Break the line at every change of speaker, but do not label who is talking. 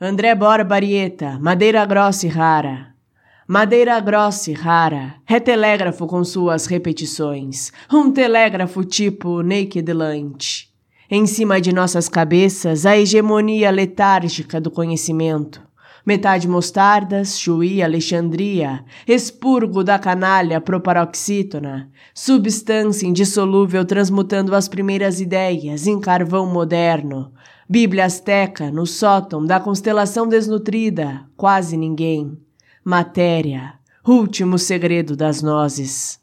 André Borba Arieta, madeira grossa e rara. Madeira grossa e rara, retelégrafo com suas repetições, um telégrafo tipo Naked Lunch. Em cima de nossas cabeças, a hegemonia letárgica do conhecimento. Metade mostardas, chuí, Alexandria, expurgo da canalha proparoxítona, substância indissolúvel transmutando as primeiras ideias em carvão moderno, Bíblia azteca no sótão da constelação desnutrida, quase ninguém. Matéria, último segredo das nozes.